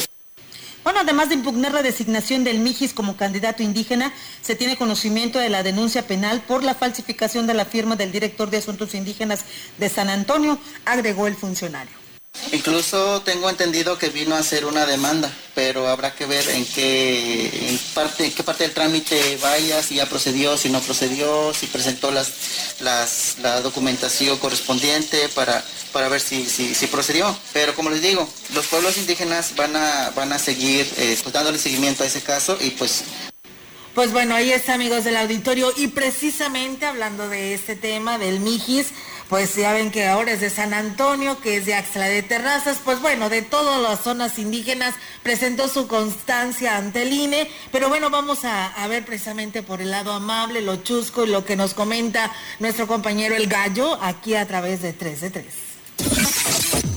Bueno, además de impugnar la designación del Mijis como candidato indígena, se tiene conocimiento de la denuncia penal por la falsificación de la firma del director de Asuntos Indígenas de San Antonio, agregó el funcionario. Incluso tengo entendido que vino a hacer una demanda, pero habrá que ver en qué parte, qué parte del trámite vaya, si ya procedió, si no procedió, si presentó las, las la documentación correspondiente para, para ver si, si, si procedió. Pero como les digo, los pueblos indígenas van a, van a seguir eh, pues, dándole seguimiento a ese caso y pues Pues bueno, ahí está amigos del auditorio y precisamente hablando de este tema del Mijis, pues ya ven que ahora es de San Antonio, que es de Axla de Terrazas, pues bueno, de todas las zonas indígenas presentó su constancia ante el INE, pero bueno, vamos a, a ver precisamente por el lado amable, lo chusco y lo que nos comenta nuestro compañero el gallo aquí a través de 3 de 3.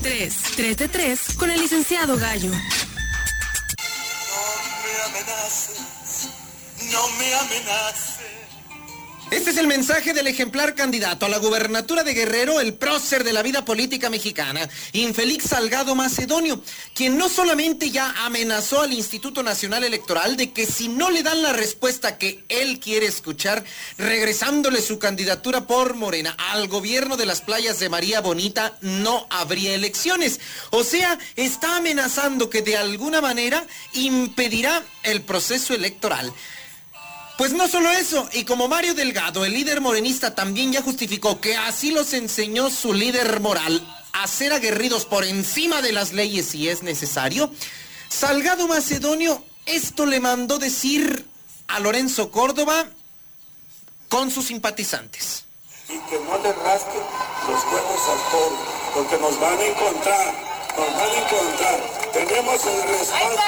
3, 3 de 3 con el licenciado Gallo. No me amenaces. Este es el mensaje del ejemplar candidato a la gubernatura de Guerrero, el prócer de la vida política mexicana, Infeliz Salgado Macedonio, quien no solamente ya amenazó al Instituto Nacional Electoral de que si no le dan la respuesta que él quiere escuchar, regresándole su candidatura por Morena al gobierno de las playas de María Bonita, no habría elecciones. O sea, está amenazando que de alguna manera impedirá el proceso electoral. Pues no solo eso, y como Mario Delgado, el líder morenista, también ya justificó que así los enseñó su líder moral a ser aguerridos por encima de las leyes si es necesario, Salgado Macedonio esto le mandó decir a Lorenzo Córdoba con sus simpatizantes. Y que no le rasquen los cuernos al toro, porque nos van a encontrar, nos van a encontrar. Tenemos el respaldo,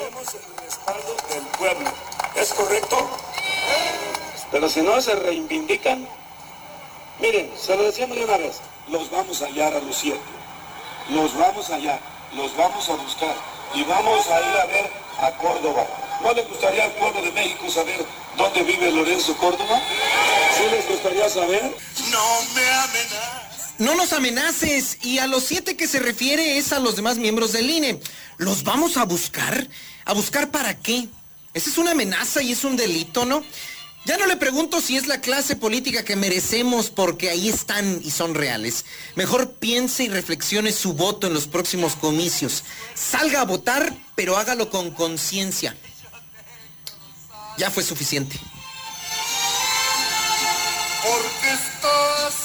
tenemos el respaldo del pueblo. ¿Es correcto? Pero si no se reivindican, miren, se lo decíamos de una vez, los vamos a hallar a los siete. Los vamos a hallar, los vamos a buscar y vamos a ir a ver a Córdoba. ¿No le gustaría al pueblo de México saber dónde vive Lorenzo Córdoba? ¿Sí les gustaría saber? No me amenaces. No nos amenaces. Y a los siete que se refiere es a los demás miembros del INE. ¿Los vamos a buscar? ¿A buscar para qué? Esa es una amenaza y es un delito, ¿no? Ya no le pregunto si es la clase política que merecemos porque ahí están y son reales. Mejor piense y reflexione su voto en los próximos comicios. Salga a votar, pero hágalo con conciencia. Ya fue suficiente. Porque estás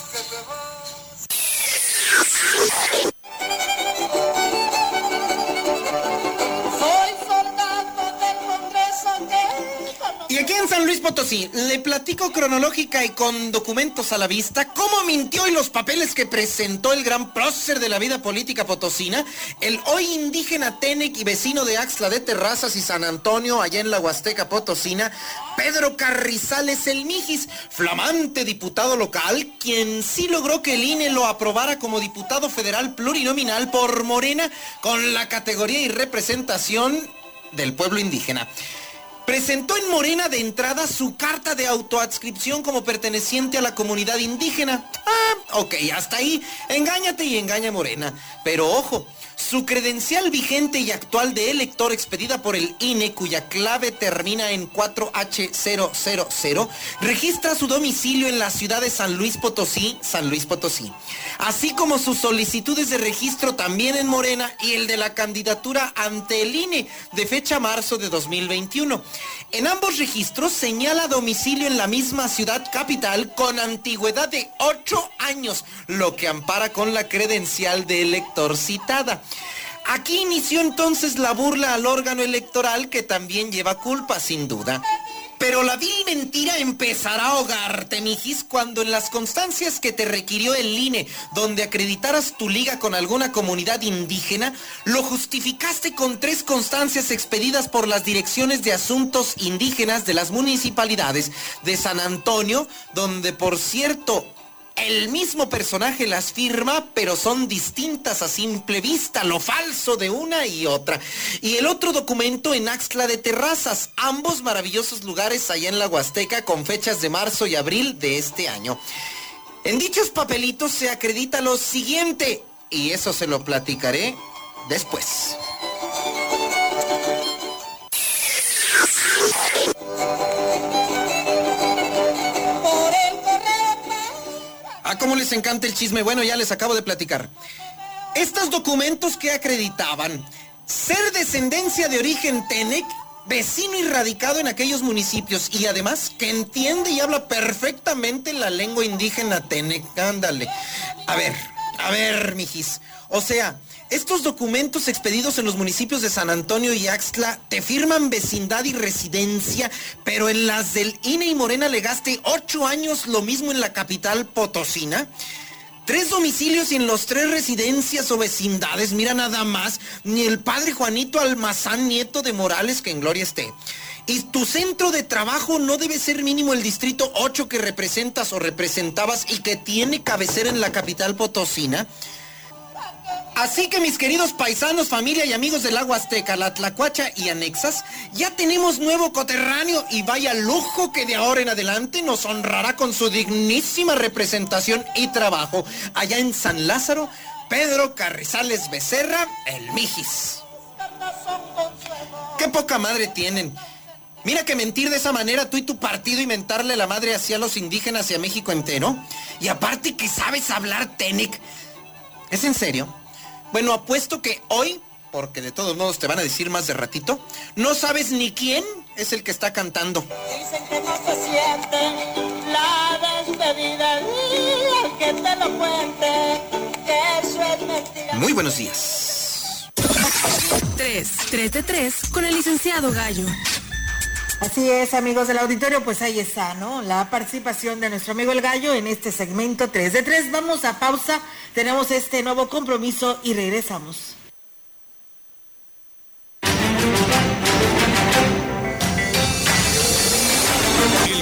San Luis Potosí, le platico cronológica y con documentos a la vista cómo mintió y los papeles que presentó el gran prócer de la vida política potosina, el hoy indígena Tenec y vecino de Axla de Terrazas y San Antonio, allá en la Huasteca Potosina, Pedro Carrizales El Mijis, flamante diputado local, quien sí logró que el INE lo aprobara como diputado federal plurinominal por Morena con la categoría y representación del pueblo indígena. Presentó en Morena de entrada su carta de autoadscripción como perteneciente a la comunidad indígena. Ah, ok, hasta ahí. Engáñate y engaña Morena. Pero ojo, su credencial vigente y actual de elector expedida por el INE, cuya clave termina en 4H000, registra su domicilio en la ciudad de San Luis Potosí, San Luis Potosí. Así como sus solicitudes de registro también en Morena y el de la candidatura ante el INE de fecha marzo de 2021. En ambos registros señala domicilio en la misma ciudad capital con antigüedad de 8 años, lo que ampara con la credencial de elector citada. Aquí inició entonces la burla al órgano electoral que también lleva culpa, sin duda. Pero la vil mentira empezará a ahogarte, mijis, cuando en las constancias que te requirió el INE, donde acreditaras tu liga con alguna comunidad indígena, lo justificaste con tres constancias expedidas por las direcciones de asuntos indígenas de las municipalidades de San Antonio, donde por cierto el mismo personaje las firma, pero son distintas a simple vista, lo falso de una y otra. Y el otro documento en Axtla de Terrazas, ambos maravillosos lugares allá en la Huasteca con fechas de marzo y abril de este año. En dichos papelitos se acredita lo siguiente, y eso se lo platicaré después. Ah, cómo les encanta el chisme. Bueno, ya les acabo de platicar. Estos documentos que acreditaban ser descendencia de origen Tenec, vecino y radicado en aquellos municipios y además que entiende y habla perfectamente la lengua indígena Tenec. Ándale. A ver, a ver, mijis. O sea, estos documentos expedidos en los municipios de San Antonio y Axtla te firman vecindad y residencia, pero en las del INE y Morena legaste ocho años lo mismo en la capital potosina. Tres domicilios y en los tres residencias o vecindades, mira nada más, ni el padre Juanito Almazán, nieto de Morales, que en gloria esté. Y tu centro de trabajo no debe ser mínimo el distrito 8 que representas o representabas y que tiene cabecera en la capital potosina. Así que mis queridos paisanos, familia y amigos del agua azteca, la Tlacuacha y anexas, ya tenemos nuevo coterráneo y vaya lujo que de ahora en adelante nos honrará con su dignísima representación y trabajo allá en San Lázaro, Pedro Carrizales Becerra, el Mijis. Qué poca madre tienen. Mira que mentir de esa manera tú y tu partido y mentarle la madre hacia los indígenas y a México entero. Y aparte que sabes hablar Tenec. ¿Es en serio? Bueno, apuesto que hoy, porque de todos modos te van a decir más de ratito, no sabes ni quién es el que está cantando. Dicen que no se siente la despedida y que te lo cuente, que eso es mentira. Muy buenos días. 3, 3 de 3 con el licenciado Gallo. Así es, amigos del auditorio, pues ahí está, ¿no? La participación de nuestro amigo el gallo en este segmento 3 de 3. Vamos a pausa, tenemos este nuevo compromiso y regresamos.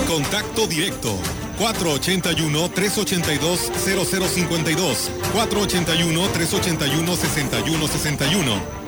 Contacto directo 481-382-0052, 481-381-6161.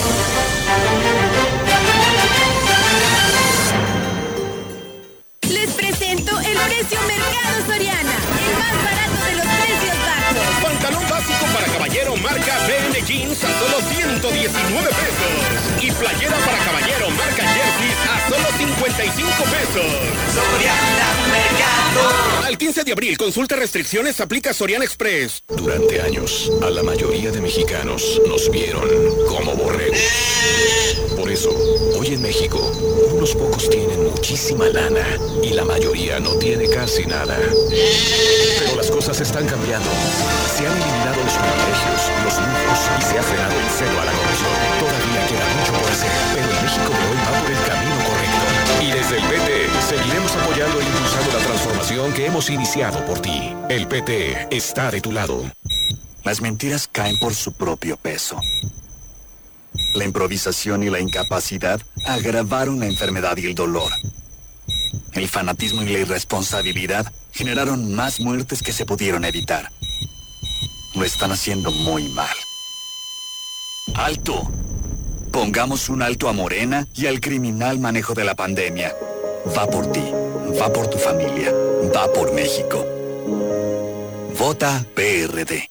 119 pesos. Y playera para caballero marca Jerseys a solo 55 pesos. Soriana Mercado. Al 15 de abril, consulta restricciones, aplica Soriana Express. Durante años, a la mayoría de mexicanos nos vieron como borregos. Por eso, hoy en México, unos pocos tienen muchísima lana y la mayoría no tiene casi nada. Pero las cosas están cambiando. Se han eliminado los privilegios, se ha frenado el cero a la corrupción. Todavía queda mucho por hacer, pero el México de hoy va por el camino correcto. Y desde el PT seguiremos apoyando e impulsando la transformación que hemos iniciado por ti. El PT está de tu lado. Las mentiras caen por su propio peso. La improvisación y la incapacidad agravaron la enfermedad y el dolor. El fanatismo y la irresponsabilidad generaron más muertes que se pudieron evitar. Lo están haciendo muy mal. ¡Alto! Pongamos un alto a Morena y al criminal manejo de la pandemia. Va por ti, va por tu familia, va por México. Vota PRD.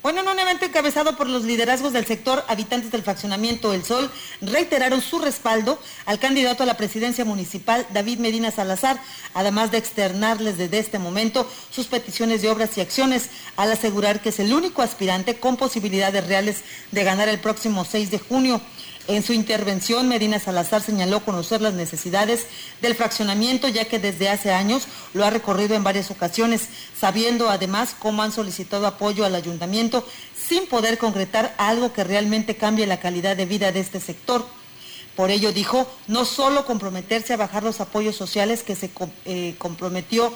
Bueno, en un evento encabezado por los liderazgos del sector, habitantes del fraccionamiento El Sol reiteraron su respaldo al candidato a la presidencia municipal, David Medina Salazar, además de externarles desde este momento sus peticiones de obras y acciones, al asegurar que es el único aspirante con posibilidades reales de ganar el próximo 6 de junio. En su intervención, Medina Salazar señaló conocer las necesidades del fraccionamiento, ya que desde hace años lo ha recorrido en varias ocasiones, sabiendo además cómo han solicitado apoyo al ayuntamiento sin poder concretar algo que realmente cambie la calidad de vida de este sector. Por ello dijo, no solo comprometerse a bajar los apoyos sociales que se eh, comprometió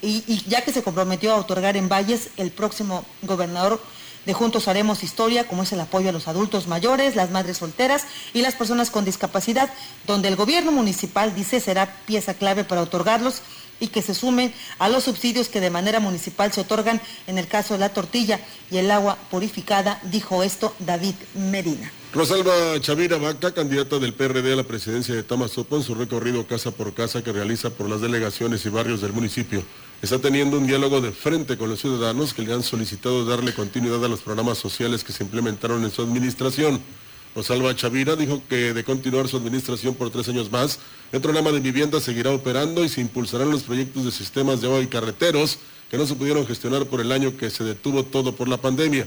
y, y ya que se comprometió a otorgar en Valles el próximo gobernador de Juntos Haremos Historia, como es el apoyo a los adultos mayores, las madres solteras y las personas con discapacidad, donde el gobierno municipal dice será pieza clave para otorgarlos y que se sumen a los subsidios que de manera municipal se otorgan en el caso de la tortilla y el agua purificada, dijo esto David Medina. Rosalba Chavira Vaca, candidata del PRD a la presidencia de Tamazopo en su recorrido casa por casa que realiza por las delegaciones y barrios del municipio. Está teniendo un diálogo de frente con los ciudadanos que le han solicitado darle continuidad a los programas sociales que se implementaron en su administración. Rosalba Chavira dijo que de continuar su administración por tres años más, el programa de vivienda seguirá operando y se impulsarán los proyectos de sistemas de agua y carreteros que no se pudieron gestionar por el año que se detuvo todo por la pandemia.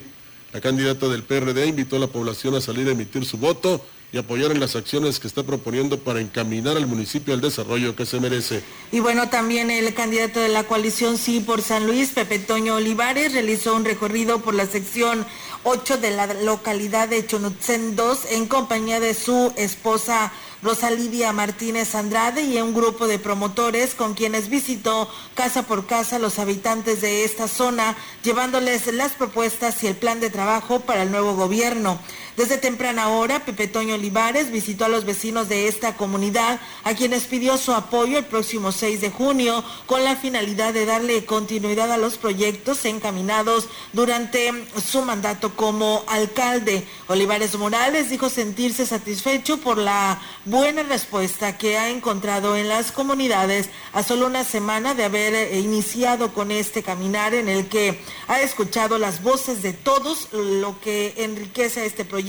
La candidata del PRD invitó a la población a salir a emitir su voto y apoyar en las acciones que está proponiendo para encaminar al municipio al desarrollo que se merece. Y bueno, también el candidato de la coalición Sí por San Luis, Pepe Toño Olivares, realizó un recorrido por la sección 8 de la localidad de Chonutzen 2 en compañía de su esposa Rosa Lidia Martínez Andrade y un grupo de promotores con quienes visitó casa por casa los habitantes de esta zona, llevándoles las propuestas y el plan de trabajo para el nuevo gobierno. Desde temprana hora, Pepe Toño Olivares visitó a los vecinos de esta comunidad, a quienes pidió su apoyo el próximo 6 de junio, con la finalidad de darle continuidad a los proyectos encaminados durante su mandato como alcalde. Olivares Morales dijo sentirse satisfecho por la buena respuesta que ha encontrado en las comunidades a solo una semana de haber iniciado con este caminar en el que ha escuchado las voces de todos, lo que enriquece este proyecto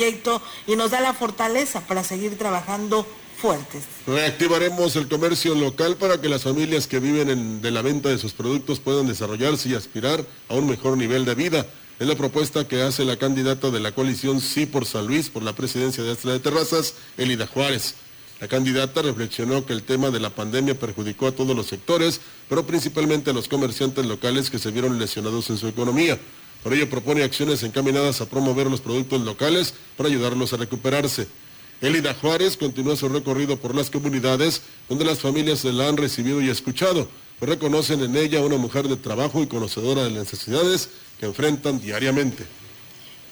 y nos da la fortaleza para seguir trabajando fuertes. Reactivaremos el comercio local para que las familias que viven de la venta de sus productos puedan desarrollarse y aspirar a un mejor nivel de vida. Es la propuesta que hace la candidata de la coalición Sí por San Luis por la presidencia de Astra de Terrazas, Elida Juárez. La candidata reflexionó que el tema de la pandemia perjudicó a todos los sectores, pero principalmente a los comerciantes locales que se vieron lesionados en su economía. Por ello propone acciones encaminadas a promover los productos locales para ayudarlos a recuperarse. Elida Juárez continúa su recorrido por las comunidades donde las familias se la han recibido y escuchado, pues reconocen en ella una mujer de trabajo y conocedora de las necesidades que enfrentan diariamente.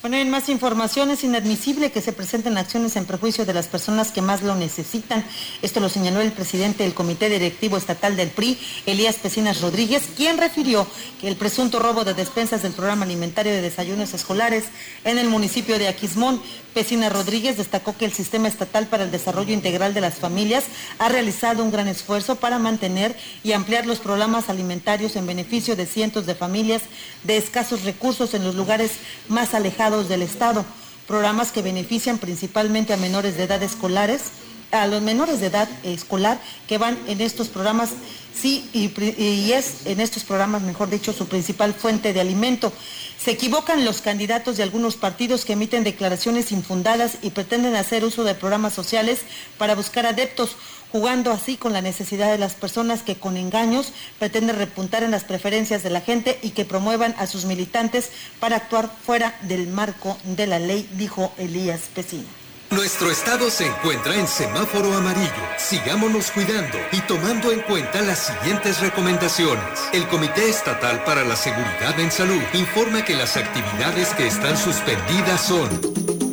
Bueno, en más información, es inadmisible que se presenten acciones en perjuicio de las personas que más lo necesitan. Esto lo señaló el presidente del Comité Directivo Estatal del PRI, Elías Pecinas Rodríguez, quien refirió que el presunto robo de despensas del programa alimentario de desayunos escolares en el municipio de Aquismón. Pecinas Rodríguez destacó que el Sistema Estatal para el Desarrollo Integral de las Familias ha realizado un gran esfuerzo para mantener y ampliar los programas alimentarios en beneficio de cientos de familias de escasos recursos en los lugares más alejados del Estado, programas que benefician principalmente a menores de edad escolares, a los menores de edad escolar que van en estos programas, sí, y, y, es en estos programas, mejor dicho, su principal fuente de alimento. Se equivocan los candidatos de algunos partidos que emiten declaraciones infundadas y pretenden hacer uso de programas sociales para buscar adeptos jugando así con la necesidad de las personas que con engaños pretenden repuntar en las preferencias de la gente y que promuevan a sus militantes para actuar fuera del marco de la ley, dijo Elías Pesino. Nuestro estado se encuentra en semáforo amarillo. Sigámonos cuidando y tomando en cuenta las siguientes recomendaciones. El Comité Estatal para la Seguridad en Salud informa que las actividades que están suspendidas son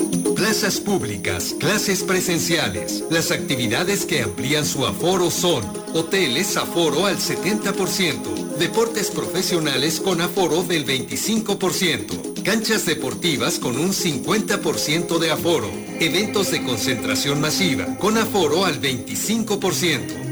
plazas públicas, clases presenciales. Las actividades que amplían su aforo son hoteles aforo al 70%, deportes profesionales con aforo del 25%, canchas deportivas con un 50% de aforo, eventos de concentración masiva con aforo al 25%.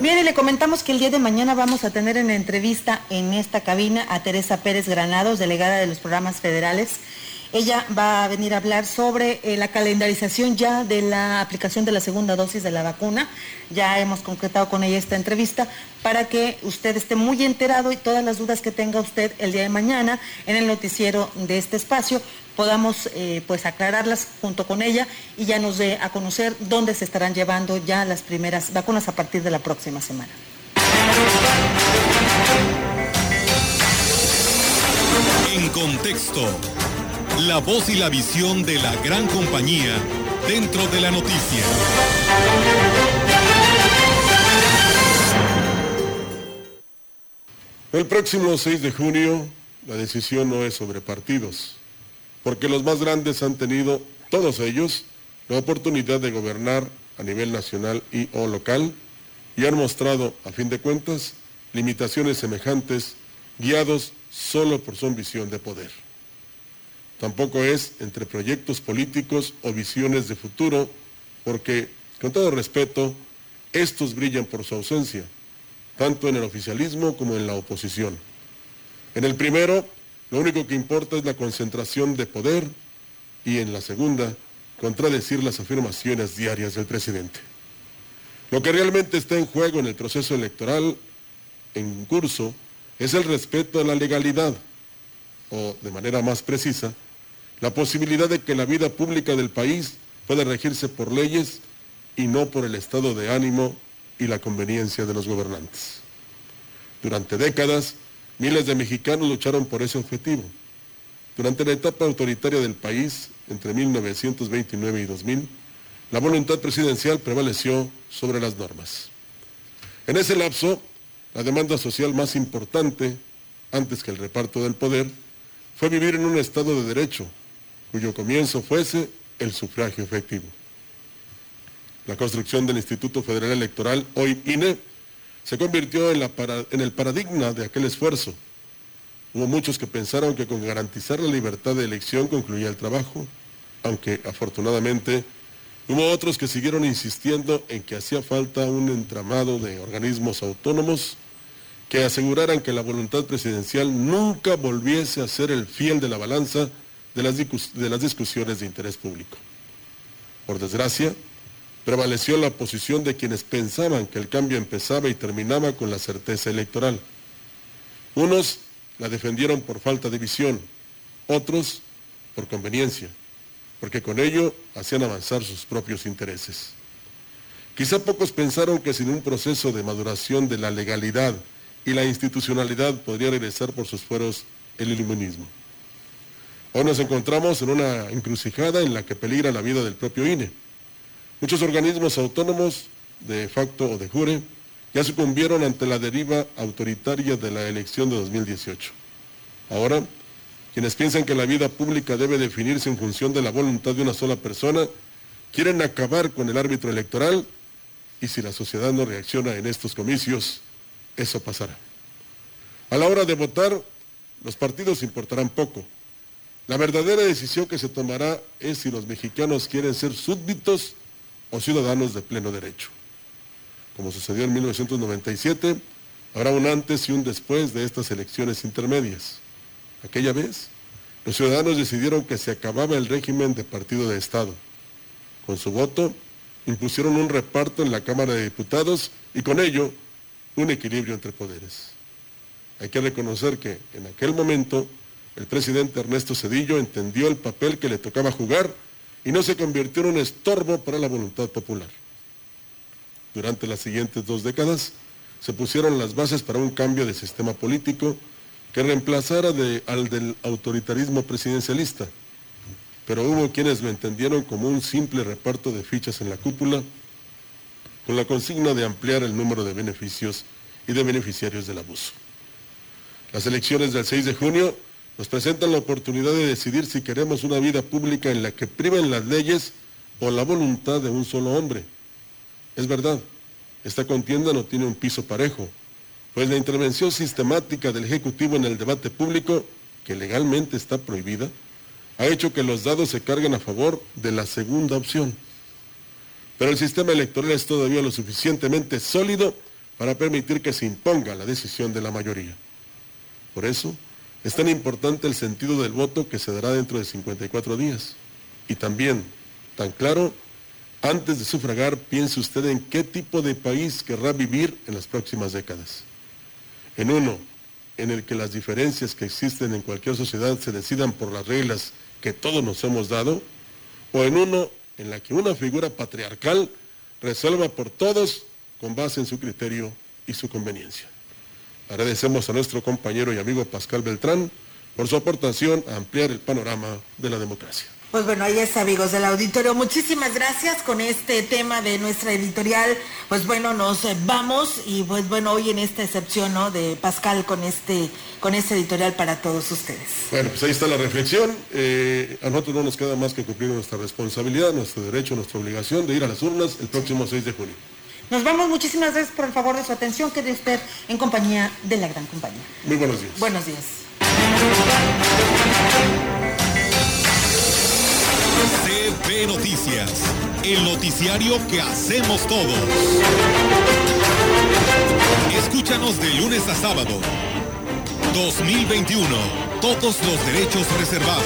Bien, y le comentamos que el día de mañana vamos a tener en entrevista en esta cabina a Teresa Pérez Granados, delegada de los programas federales. Ella va a venir a hablar sobre eh, la calendarización ya de la aplicación de la segunda dosis de la vacuna. Ya hemos concretado con ella esta entrevista para que usted esté muy enterado y todas las dudas que tenga usted el día de mañana en el noticiero de este espacio podamos eh, pues aclararlas junto con ella y ya nos dé a conocer dónde se estarán llevando ya las primeras vacunas a partir de la próxima semana. En contexto, la voz y la visión de la gran compañía dentro de la noticia. El próximo 6 de junio, la decisión no es sobre partidos porque los más grandes han tenido, todos ellos, la oportunidad de gobernar a nivel nacional y o local y han mostrado, a fin de cuentas, limitaciones semejantes guiados solo por su ambición de poder. Tampoco es entre proyectos políticos o visiones de futuro, porque, con todo respeto, estos brillan por su ausencia, tanto en el oficialismo como en la oposición. En el primero, lo único que importa es la concentración de poder y en la segunda, contradecir las afirmaciones diarias del presidente. Lo que realmente está en juego en el proceso electoral en curso es el respeto a la legalidad, o de manera más precisa, la posibilidad de que la vida pública del país pueda regirse por leyes y no por el estado de ánimo y la conveniencia de los gobernantes. Durante décadas, miles de mexicanos lucharon por ese objetivo. Durante la etapa autoritaria del país, entre 1929 y 2000, la voluntad presidencial prevaleció sobre las normas. En ese lapso, la demanda social más importante, antes que el reparto del poder, fue vivir en un Estado de Derecho, cuyo comienzo fuese el sufragio efectivo. La construcción del Instituto Federal Electoral, hoy INE, se convirtió en, en, el paradigma de aquel esfuerzo. Hubo muchos que pensaron que con garantizar la libertad de elección concluía el trabajo, aunque afortunadamente hubo otros que siguieron insistiendo en que hacía falta un entramado de organismos autónomos que aseguraran que la voluntad presidencial nunca volviese a ser el fiel de la balanza de las, de las discusiones de interés público. Por desgracia, prevaleció la posición de quienes pensaban que el cambio empezaba y terminaba con la certeza electoral. Unos la defendieron por falta de visión, otros por conveniencia, porque con ello hacían avanzar sus propios intereses. Quizá pocos pensaron que sin un proceso de maduración de la legalidad y la institucionalidad podría regresar por sus fueros el iluminismo. Hoy nos encontramos en una encrucijada en la que peligra la vida del propio INE. Muchos organismos autónomos, de facto o de jure, ya sucumbieron ante la deriva autoritaria de la elección de 2018. Ahora, quienes piensan que la vida pública debe definirse en función de la voluntad de una sola persona, quieren acabar con el árbitro electoral y si la sociedad no reacciona en estos comicios, eso pasará. A la hora de votar, los partidos importarán poco. La verdadera decisión que se tomará es si los mexicanos quieren ser súbditos o ciudadanos de pleno derecho. Como sucedió en 1997, habrá un antes y un después de estas elecciones intermedias. Aquella vez, los ciudadanos decidieron que se acababa el régimen de partido de Estado. Con su voto, impusieron un reparto en la Cámara de Diputados y con ello un equilibrio entre poderes. Hay que reconocer que en aquel momento el presidente Ernesto Cedillo entendió el papel que le tocaba jugar y no se convirtió en un estorbo para la voluntad popular. Durante las siguientes dos décadas se pusieron las bases para un cambio de sistema político que reemplazara al del autoritarismo presidencialista, pero hubo quienes lo entendieron como un simple reparto de fichas en la cúpula con la consigna de ampliar el número de beneficios y de beneficiarios del abuso. Las elecciones del 6 de junio nos presentan la oportunidad de decidir si queremos una vida pública en la que priven las leyes o la voluntad de un solo hombre. Es verdad, esta contienda no tiene un piso parejo, pues la intervención sistemática del Ejecutivo en el debate público, que legalmente está prohibida, ha hecho que los dados se carguen a favor de la segunda opción. Pero el sistema electoral es todavía lo suficientemente sólido para permitir que se imponga la decisión de la mayoría. Por eso, es tan importante el sentido del voto que se dará dentro de 54 días. Y también, tan claro, antes de sufragar, piense usted en qué tipo de país querrá vivir en las próximas décadas. En uno, en el que las diferencias que existen en cualquier sociedad se decidan por las reglas que todos nos hemos dado, o en uno en la que una figura patriarcal resuelva por todos con base en su criterio y su conveniencia. Agradecemos a nuestro compañero y amigo Pascal Beltrán por su aportación a ampliar el panorama de la democracia. Pues bueno, ahí está, amigos del auditorio. Muchísimas gracias con este tema de nuestra editorial. Pues bueno, nos vamos y pues bueno, hoy en esta excepción, ¿no? De Pascal con este, con este editorial para todos ustedes. Bueno, pues ahí está la reflexión. Eh, a nosotros no nos queda más que cumplir nuestra responsabilidad, nuestro derecho, nuestra obligación de ir a las urnas el próximo 6 de junio. Nos vamos, muchísimas gracias por el favor de su atención. Quede usted en compañía de la gran compañía. Muy buenos días. Buenos días. CB Noticias, el noticiario que hacemos todos. Escúchanos de lunes a sábado. 2021. Todos los derechos reservados.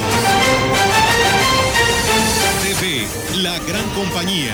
TV, la gran compañía.